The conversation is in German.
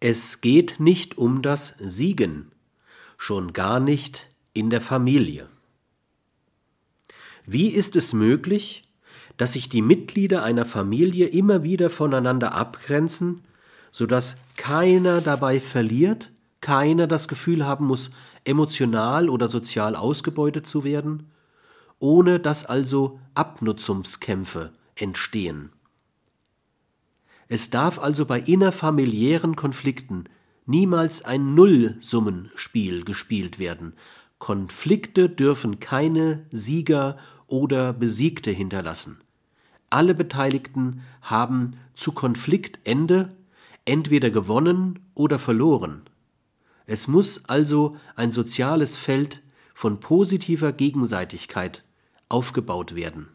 Es geht nicht um das Siegen, schon gar nicht in der Familie. Wie ist es möglich, dass sich die Mitglieder einer Familie immer wieder voneinander abgrenzen, sodass keiner dabei verliert, keiner das Gefühl haben muss, emotional oder sozial ausgebeutet zu werden, ohne dass also Abnutzungskämpfe entstehen. Es darf also bei innerfamiliären Konflikten niemals ein Nullsummenspiel gespielt werden. Konflikte dürfen keine Sieger oder Besiegte hinterlassen. Alle Beteiligten haben zu Konfliktende entweder gewonnen oder verloren. Es muss also ein soziales Feld von positiver Gegenseitigkeit aufgebaut werden